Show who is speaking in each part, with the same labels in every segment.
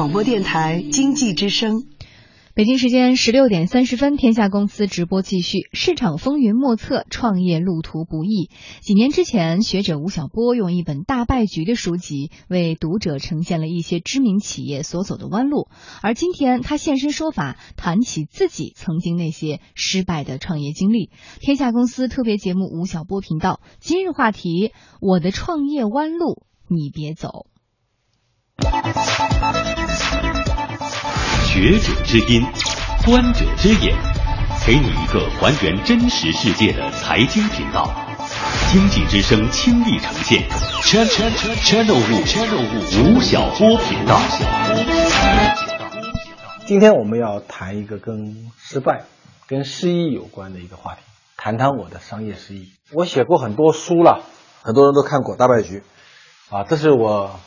Speaker 1: 广播电台经济之声。
Speaker 2: 北京时间十六点三十分，天下公司直播继续。市场风云莫测，创业路途不易。几年之前，学者吴晓波用一本《大败局》的书籍为读者呈现了一些知名企业所走的弯路，而今天他现身说法，谈起自己曾经那些失败的创业经历。天下公司特别节目吴晓波频道，今日话题：我的创业弯路，你别走。
Speaker 3: 学者之音，观者之眼，给你一个还原真实世界的财经频道。经济之声倾力呈现，channel 五吴晓波频道。
Speaker 4: 今天我们要谈一个跟失败、跟失意有关的一个话题，谈谈我的商业失意。我写过很多书了，很多人都看过《大败局》，啊，这是我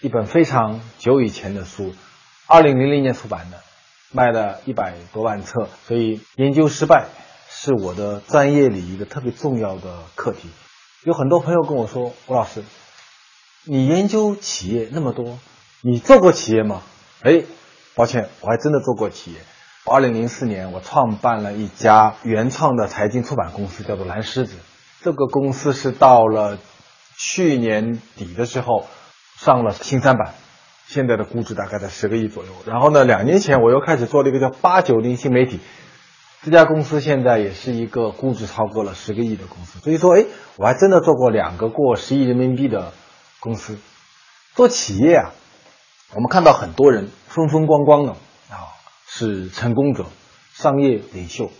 Speaker 4: 一本非常久以前的书。二零零零年出版的，卖了一百多万册，所以研究失败是我的专业里一个特别重要的课题。有很多朋友跟我说：“吴老师，你研究企业那么多，你做过企业吗？”哎，抱歉，我还真的做过企业。二零零四年，我创办了一家原创的财经出版公司，叫做蓝狮子。这个公司是到了去年底的时候上了新三板。现在的估值大概在十个亿左右。然后呢，两年前我又开始做了一个叫八九零新媒体，这家公司现在也是一个估值超过了十个亿的公司。所以说，哎，我还真的做过两个过十亿人民币的公司。做企业啊，我们看到很多人风风光光的啊，是成功者、商业领袖，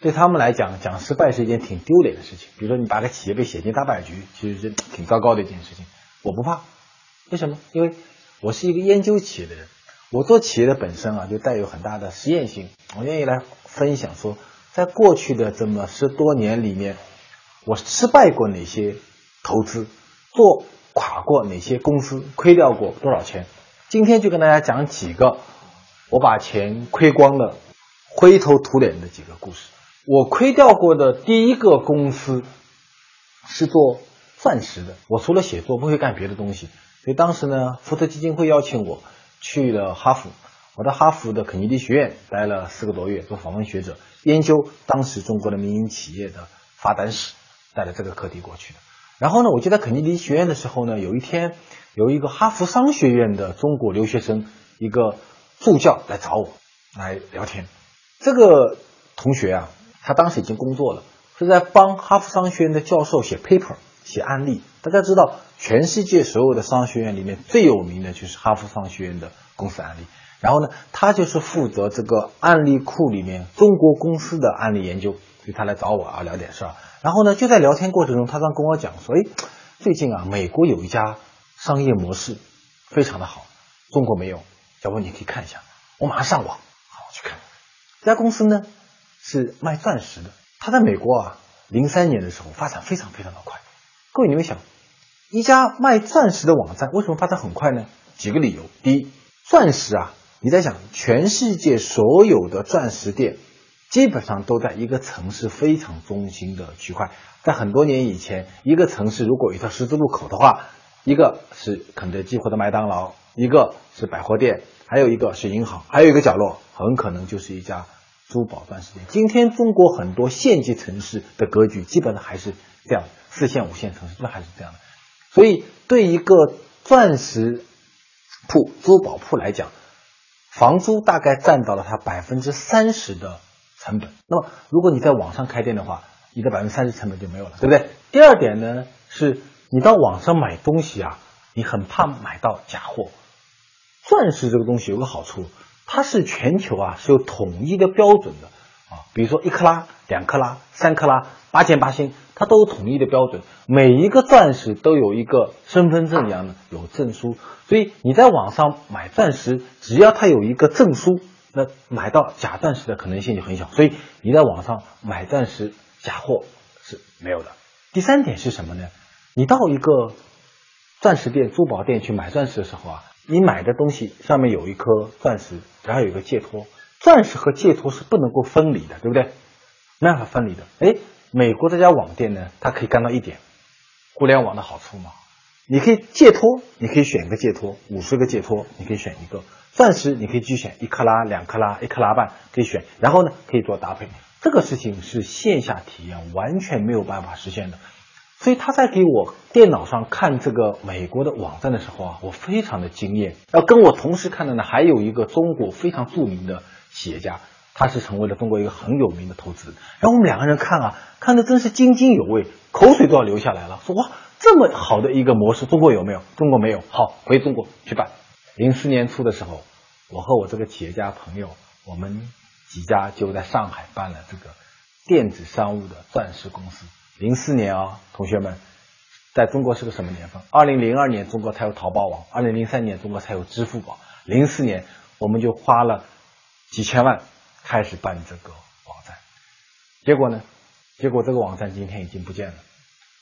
Speaker 4: 对他们来讲，讲失败是一件挺丢脸的事情。比如说，你把个企业被写进大败局，其实是挺糟糕的一件事情。我不怕，为什么？因为。我是一个研究企业的人，我做企业的本身啊，就带有很大的实验性。我愿意来分享说，在过去的这么十多年里面，我失败过哪些投资，做垮过哪些公司，亏掉过多少钱。今天就跟大家讲几个我把钱亏光了、灰头土脸的几个故事。我亏掉过的第一个公司是做钻石的，我除了写作不会干别的东西。所以当时呢，福特基金会邀请我去了哈佛，我在哈佛的肯尼迪学院待了四个多月，做访问学者，研究当时中国的民营企业的发展史，带着这个课题过去的。然后呢，我就在肯尼迪学院的时候呢，有一天有一个哈佛商学院的中国留学生，一个助教来找我来聊天。这个同学啊，他当时已经工作了，是在帮哈佛商学院的教授写 paper。写案例，大家知道，全世界所有的商学院里面最有名的就是哈佛商学院的公司案例。然后呢，他就是负责这个案例库里面中国公司的案例研究，所以他来找我啊聊点事儿。然后呢，就在聊天过程中，他刚跟我讲说，哎，最近啊，美国有一家商业模式非常的好，中国没有，要不你可以看一下。我马上上网，好去看。这家公司呢是卖钻石的，他在美国啊，零三年的时候发展非常非常的快。各位，你们想，一家卖钻石的网站为什么发展很快呢？几个理由。第一，钻石啊，你在想，全世界所有的钻石店基本上都在一个城市非常中心的区块。在很多年以前，一个城市如果有一条十字路口的话，一个是肯德基或者麦当劳，一个是百货店，还有一个是银行，还有一个角落很可能就是一家珠宝钻石店。今天中国很多县级城市的格局基本上还是这样。四线、五线城市，那还是这样的。所以，对一个钻石铺、珠宝铺来讲，房租大概占到了它百分之三十的成本。那么，如果你在网上开店的话，你的百分之三十成本就没有了，对不对？第二点呢，是你到网上买东西啊，你很怕买到假货。钻石这个东西有个好处，它是全球啊是有统一的标准的啊，比如说一克拉、两克拉、三克拉、八千八星。它都有统一的标准，每一个钻石都有一个身份证一样的有证书，所以你在网上买钻石，只要它有一个证书，那买到假钻石的可能性就很小。所以你在网上买钻石假货是没有的。第三点是什么呢？你到一个钻石店、珠宝店去买钻石的时候啊，你买的东西上面有一颗钻石，然后有一个戒托，钻石和戒托是不能够分离的，对不对？没办法分离的。哎。美国这家网店呢，它可以干到一点，互联网的好处嘛，你可以戒托，你可以选一个戒托，五十个戒托，你可以选一个，钻石你可以去选一克拉、两克拉、一克拉半可以选，然后呢可以做搭配。这个事情是线下体验完全没有办法实现的。所以他在给我电脑上看这个美国的网站的时候啊，我非常的惊艳。要跟我同时看的呢，还有一个中国非常著名的企业家，他是成为了中国一个很有名的投资人。然后我们两个人看啊，看的真是津津有味，口水都要流下来了。说哇，这么好的一个模式，中国有没有？中国没有。好，回中国去办。零四年初的时候，我和我这个企业家朋友，我们几家就在上海办了这个电子商务的钻石公司。零四年啊，同学们，在中国是个什么年份？二零零二年中国才有淘宝网，二零零三年中国才有支付宝。零四年我们就花了几千万开始办这个网站，结果呢？结果这个网站今天已经不见了。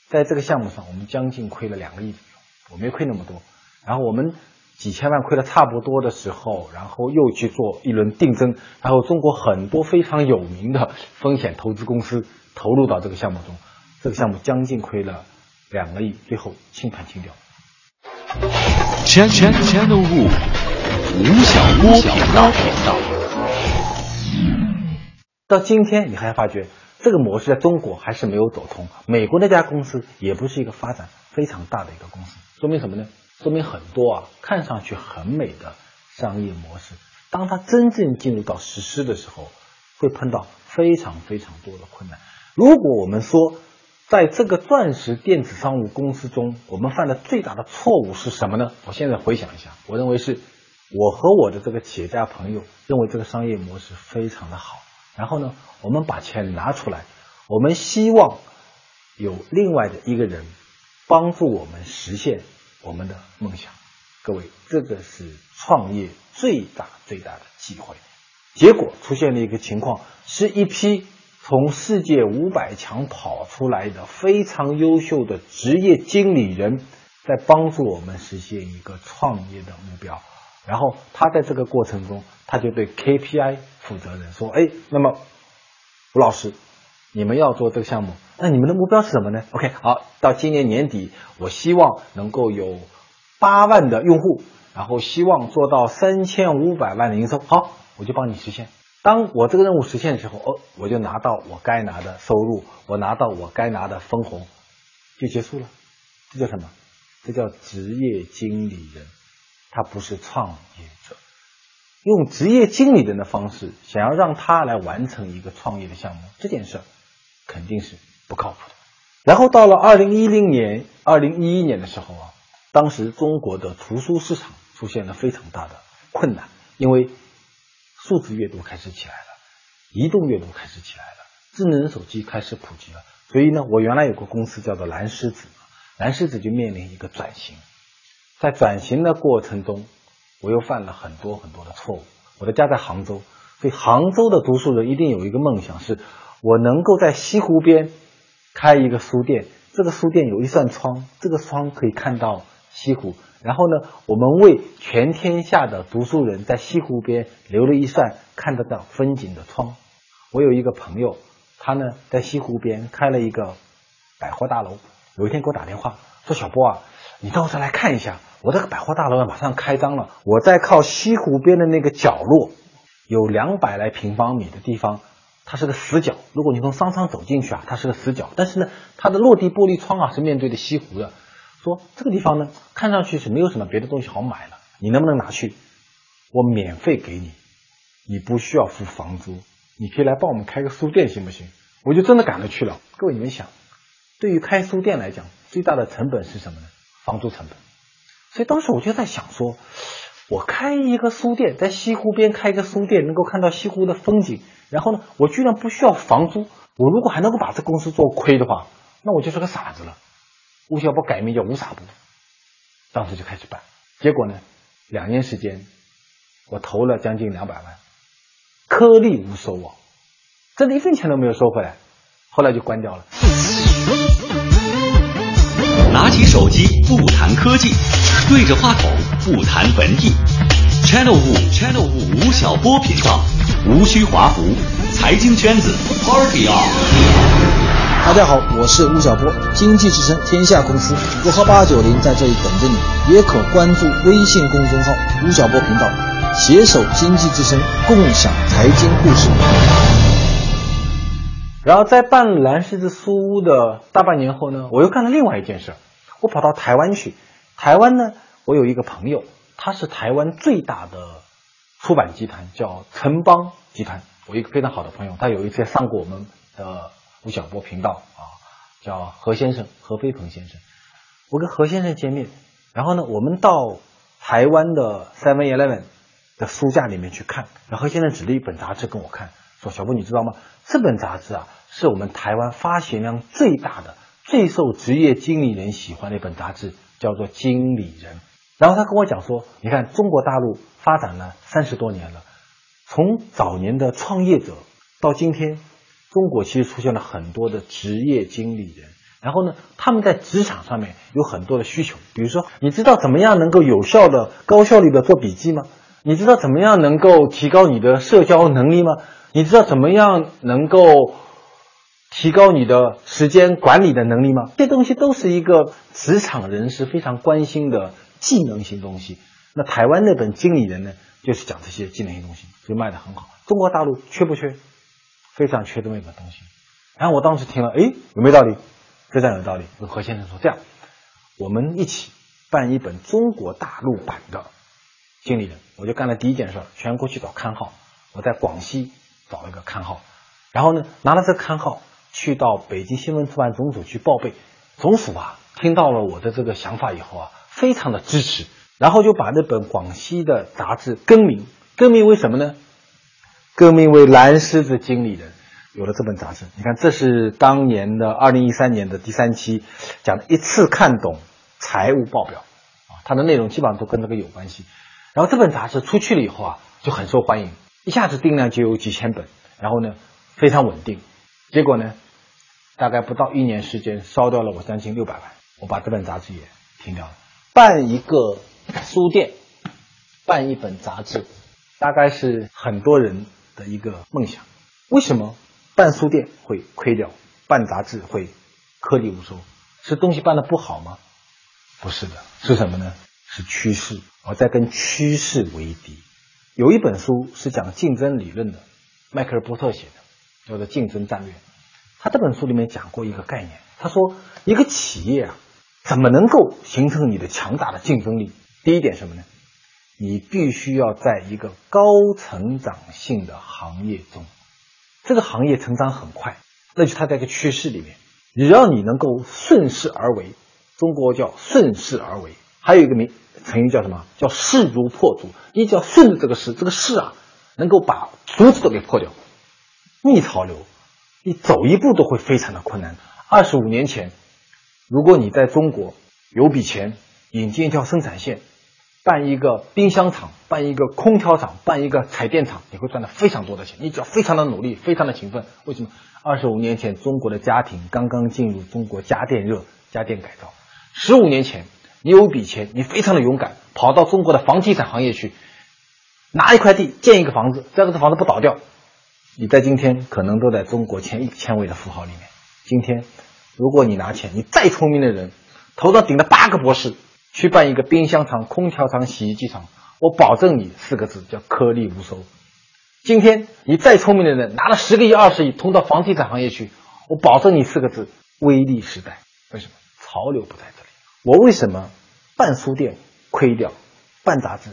Speaker 4: 在这个项目上，我们将近亏了两个亿左右，我没亏那么多。然后我们几千万亏的差不多的时候，然后又去做一轮定增，然后中国很多非常有名的风险投资公司投入到这个项目中。这个项目将近亏了两个亿，最后清盘清掉。
Speaker 3: Channel Wu 吴晓波频道。
Speaker 4: 到今天你还发觉这个模式在中国还是没有走通。美国那家公司也不是一个发展非常大的一个公司，说明什么呢？说明很多啊看上去很美的商业模式，当它真正进入到实施的时候，会碰到非常非常多的困难。如果我们说，在这个钻石电子商务公司中，我们犯的最大的错误是什么呢？我现在回想一下，我认为是我和我的这个企业家朋友认为这个商业模式非常的好，然后呢，我们把钱拿出来，我们希望有另外的一个人帮助我们实现我们的梦想。各位，这个是创业最大最大的机会。结果出现了一个情况，是一批。从世界五百强跑出来的非常优秀的职业经理人，在帮助我们实现一个创业的目标。然后他在这个过程中，他就对 KPI 负责人，说：“哎，那么吴老师，你们要做这个项目，那你们的目标是什么呢？OK，好，到今年年底，我希望能够有八万的用户，然后希望做到三千五百万的营收。好，我就帮你实现。”当我这个任务实现的时候，哦，我就拿到我该拿的收入，我拿到我该拿的分红，就结束了。这叫什么？这叫职业经理人，他不是创业者。用职业经理人的方式，想要让他来完成一个创业的项目，这件事儿肯定是不靠谱的。然后到了二零一零年、二零一一年的时候啊，当时中国的图书市场出现了非常大的困难，因为。数字阅读开始起来了，移动阅读开始起来了，智能手机开始普及了。所以呢，我原来有个公司叫做蓝狮子，蓝狮子就面临一个转型。在转型的过程中，我又犯了很多很多的错误。我的家在杭州，所以杭州的读书人一定有一个梦想，是我能够在西湖边开一个书店。这个书店有一扇窗，这个窗可以看到西湖。然后呢，我们为全天下的读书人在西湖边留了一扇看得到风景的窗。我有一个朋友，他呢在西湖边开了一个百货大楼。有一天给我打电话说：“小波啊，你到这来看一下，我这个百货大楼马上开张了。我在靠西湖边的那个角落，有两百来平方米的地方，它是个死角。如果你从商场走进去啊，它是个死角。但是呢，它的落地玻璃窗啊是面对着西湖的。”说这个地方呢，看上去是没有什么别的东西好买了，你能不能拿去？我免费给你，你不需要付房租，你可以来帮我们开个书店，行不行？我就真的赶了去了。各位你们想，对于开书店来讲，最大的成本是什么呢？房租成本。所以当时我就在想说，我开一个书店，在西湖边开一个书店，能够看到西湖的风景，然后呢，我居然不需要房租。我如果还能够把这公司做亏的话，那我就是个傻子了。吴晓波改名叫吴傻波，当时就开始办，结果呢，两年时间，我投了将近两百万，颗粒无收啊，真的一分钱都没有收回来，后来就关掉了。
Speaker 3: 拿起手机不谈科技，对着话筒不谈文艺，Channel 五 Channel 五吴晓波频道，无需华服，财经圈子 Party on。
Speaker 5: 大家好，我是吴晓波，经济之声天下公司我和八九零在这里等着你，也可关注微信公众号吴晓波频道，携手经济之声，共享财经故事。
Speaker 4: 然后在办蓝狮子书屋的大半年后呢，我又干了另外一件事，我跑到台湾去。台湾呢，我有一个朋友，他是台湾最大的出版集团，叫城邦集团。我一个非常好的朋友，他有一次上过我们的吴晓波频道啊，叫何先生，何飞鹏先生。我跟何先生见面，然后呢，我们到台湾的 Seven Eleven 的书架里面去看，然后何先生指了一本杂志跟我看，说：“小波，你知道吗？这本杂志啊，是我们台湾发行量最大的、最受职业经理人喜欢的一本杂志，叫做《经理人》。”然后他跟我讲说：“你看，中国大陆发展了三十多年了，从早年的创业者到今天。”中国其实出现了很多的职业经理人，然后呢，他们在职场上面有很多的需求，比如说，你知道怎么样能够有效的、高效率的做笔记吗？你知道怎么样能够提高你的社交能力吗？你知道怎么样能够提高你的时间管理的能力吗？这东西都是一个职场人士非常关心的技能性东西。那台湾那本经理人呢，就是讲这些技能性东西，就卖的很好。中国大陆缺不缺？非常缺这么一个东西，然后我当时听了，哎，有没有道理？非常有道理。跟何先生说，这样，我们一起办一本中国大陆版的经理人。我就干了第一件事，全国去找刊号。我在广西找了一个刊号，然后呢，拿了这个刊号去到北京新闻出版总署去报备。总署啊，听到了我的这个想法以后啊，非常的支持，然后就把那本广西的杂志更名，更名为什么呢？更名为蓝狮子经理人，有了这本杂志。你看，这是当年的二零一三年的第三期，讲的一次看懂财务报表啊，它的内容基本上都跟这个有关系。然后这本杂志出去了以后啊，就很受欢迎，一下子订量就有几千本，然后呢非常稳定。结果呢，大概不到一年时间，烧掉了我将近六百万。我把这本杂志也停掉了。办一个书店，办一本杂志，大概是很多人。的一个梦想，为什么办书店会亏掉，办杂志会颗粒无收？是东西办的不好吗？不是的，是什么呢？是趋势。我在跟趋势为敌。有一本书是讲竞争理论的，迈克尔波特写的，叫做《竞争战略》。他这本书里面讲过一个概念，他说一个企业啊，怎么能够形成你的强大的竞争力？第一点什么呢？你必须要在一个高成长性的行业中，这个行业成长很快，那就它在一个趋势里面，只要你能够顺势而为，中国叫顺势而为，还有一个名成语叫什么？叫势如破竹。你只要顺着这个势，这个势啊，能够把竹子都给破掉。逆潮流，你走一步都会非常的困难。二十五年前，如果你在中国有笔钱，引进一条生产线。办一个冰箱厂，办一个空调厂，办一个彩电厂，你会赚到非常多的钱。你只要非常的努力，非常的勤奋。为什么？二十五年前，中国的家庭刚刚进入中国家电热，家电改造。十五年前，你有笔钱，你非常的勇敢，跑到中国的房地产行业去，拿一块地建一个房子，这个房子不倒掉，你在今天可能都在中国前一千位的富豪里面。今天，如果你拿钱，你再聪明的人，头上顶了八个博士。去办一个冰箱厂、空调厂、洗衣机厂，我保证你四个字叫颗粒无收。今天你再聪明的人拿了十个亿、二十亿通到房地产行业去，我保证你四个字微利时代。为什么？潮流不在这里。我为什么办书店亏掉，办杂志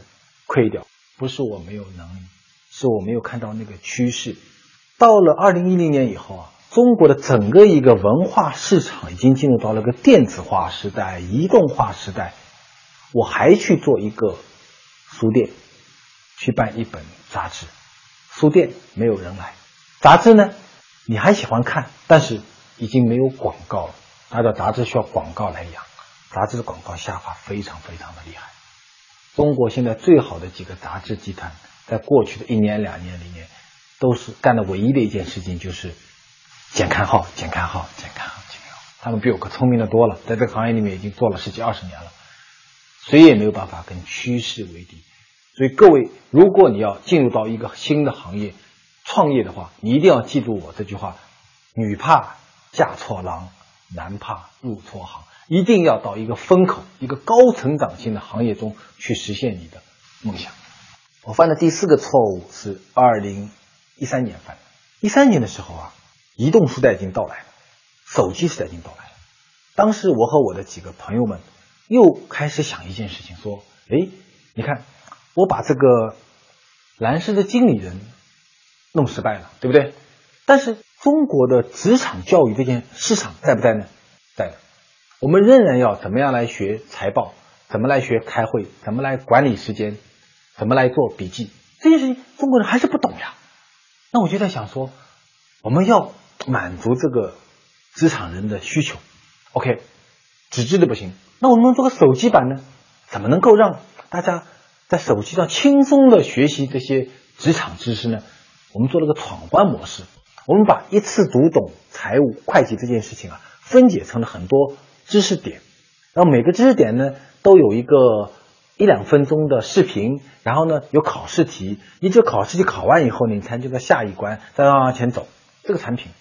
Speaker 4: 亏掉？不是我没有能力，是我没有看到那个趋势。到了二零一零年以后啊。中国的整个一个文化市场已经进入到了个电子化时代、移动化时代，我还去做一个书店，去办一本杂志。书店没有人来，杂志呢，你还喜欢看，但是已经没有广告了。大家杂志需要广告来养，杂志的广告下滑非常非常的厉害。中国现在最好的几个杂志集团，在过去的一年两年里面，都是干的唯一的一件事情就是。减刊号，减刊号，减刊号，减刊号。他们比我可聪明的多了，在这个行业里面已经做了十几二十年了，谁也没有办法跟趋势为敌。所以各位，如果你要进入到一个新的行业创业的话，你一定要记住我这句话：女怕嫁错郎，男怕入错行。一定要到一个风口、一个高成长性的行业中去实现你的梦想。我犯的第四个错误是二零一三年犯的。一三年的时候啊，移动时代已经到来了，手机时代已经到来了。当时我和我的几个朋友们又开始想一件事情，说：“哎，你看，我把这个蓝狮的经理人弄失败了，对不对？但是中国的职场教育这件市场在不在呢？在的。我们仍然要怎么样来学财报，怎么来学开会，怎么来管理时间，怎么来做笔记，这件事情中国人还是不懂呀。那我就在想说，我们要满足这个职场人的需求，OK，纸质的不行，那我们做个手机版呢？怎么能够让大家在手机上轻松的学习这些职场知识呢？我们做了个闯关模式，我们把一次读懂财务会计这件事情啊，分解成了很多。知识点，然后每个知识点呢都有一个一两分钟的视频，然后呢有考试题，你这考试题考完以后，你才能到下一关，再往前走。这个产品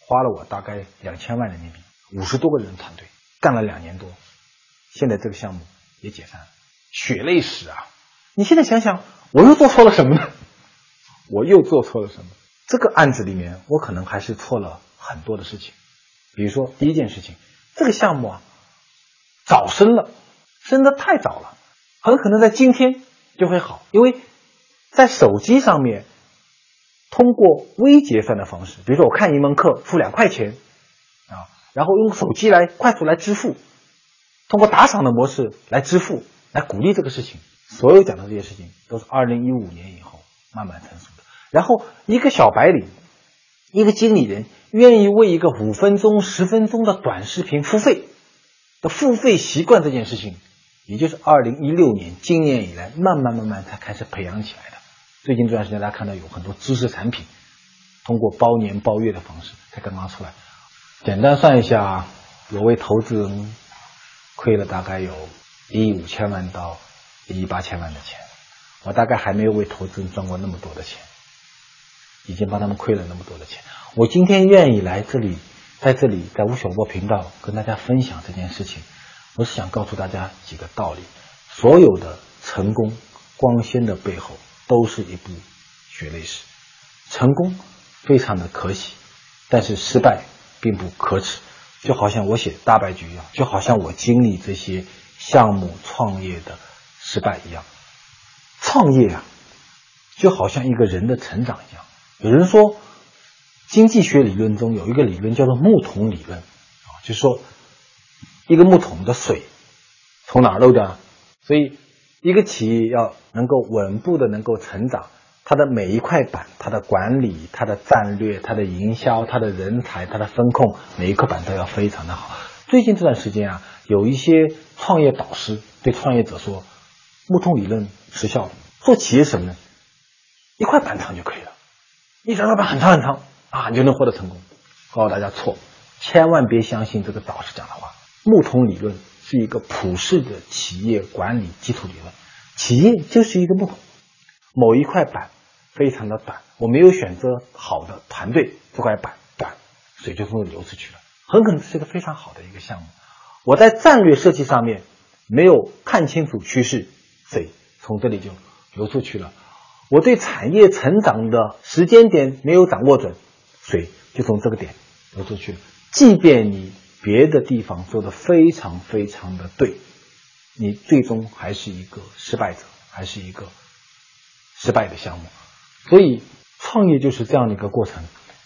Speaker 4: 花了我大概两千万人民币，五十多个人团队干了两年多，现在这个项目也解散了，血泪史啊！你现在想想，我又做错了什么呢？我又做错了什么？这个案子里面，我可能还是错了很多的事情，比如说第一件事情。这个项目啊，早生了，生的太早了，很可能在今天就会好，因为在手机上面通过微结算的方式，比如说我看一门课付两块钱啊，然后用手机来快速来支付，通过打赏的模式来支付，来鼓励这个事情。所有讲的这些事情都是二零一五年以后慢慢成熟的。然后一个小白领，一个经理人。愿意为一个五分钟、十分钟的短视频付费的付费习惯这件事情，也就是二零一六年今年以来慢慢慢慢才开始培养起来的。最近这段时间，大家看到有很多知识产品通过包年包月的方式才刚刚出来。简单算一下，我为投资人亏了大概有一亿五千万到一亿八千万的钱，我大概还没有为投资人赚过那么多的钱，已经帮他们亏了那么多的钱。我今天愿意来这里，在这里，在吴晓波频道跟大家分享这件事情，我是想告诉大家几个道理：所有的成功光鲜的背后，都是一部血泪史。成功非常的可喜，但是失败并不可耻。就好像我写大败局一样，就好像我经历这些项目创业的失败一样。创业啊，就好像一个人的成长一样。有人说。经济学理论中有一个理论叫做木桶理论，啊，就是说一个木桶的水从哪儿漏掉？所以一个企业要能够稳步的能够成长，它的每一块板、它的管理、它的战略、它的营销、它的人才、它的风控，每一块板都要非常的好。最近这段时间啊，有一些创业导师对创业者说，木桶理论失效了。做企业什么呢？一块板长就可以了，一张板很长很长。啊，你就能获得成功？告诉大家错，千万别相信这个导师讲的话。木桶理论是一个普世的企业管理基础理论。企业就是一个木桶，某一块板非常的短，我没有选择好的团队，这块板短，水就从这流出去了，很可能是一个非常好的一个项目。我在战略设计上面没有看清楚趋势，水从这里就流出去了。我对产业成长的时间点没有掌握准。水就从这个点流出去了。即便你别的地方做的非常非常的对，你最终还是一个失败者，还是一个失败的项目。所以创业就是这样的一个过程。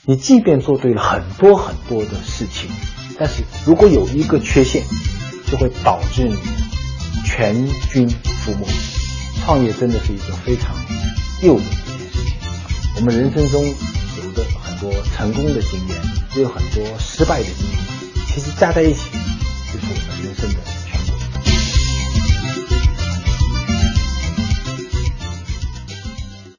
Speaker 4: 你即便做对了很多很多的事情，但是如果有一个缺陷，就会导致你全军覆没。创业真的是一个非常诱人的一件事情。我们人生中有着很。多成功的经验，也有很多失败的经验，其实加在一起，就是我们人生的。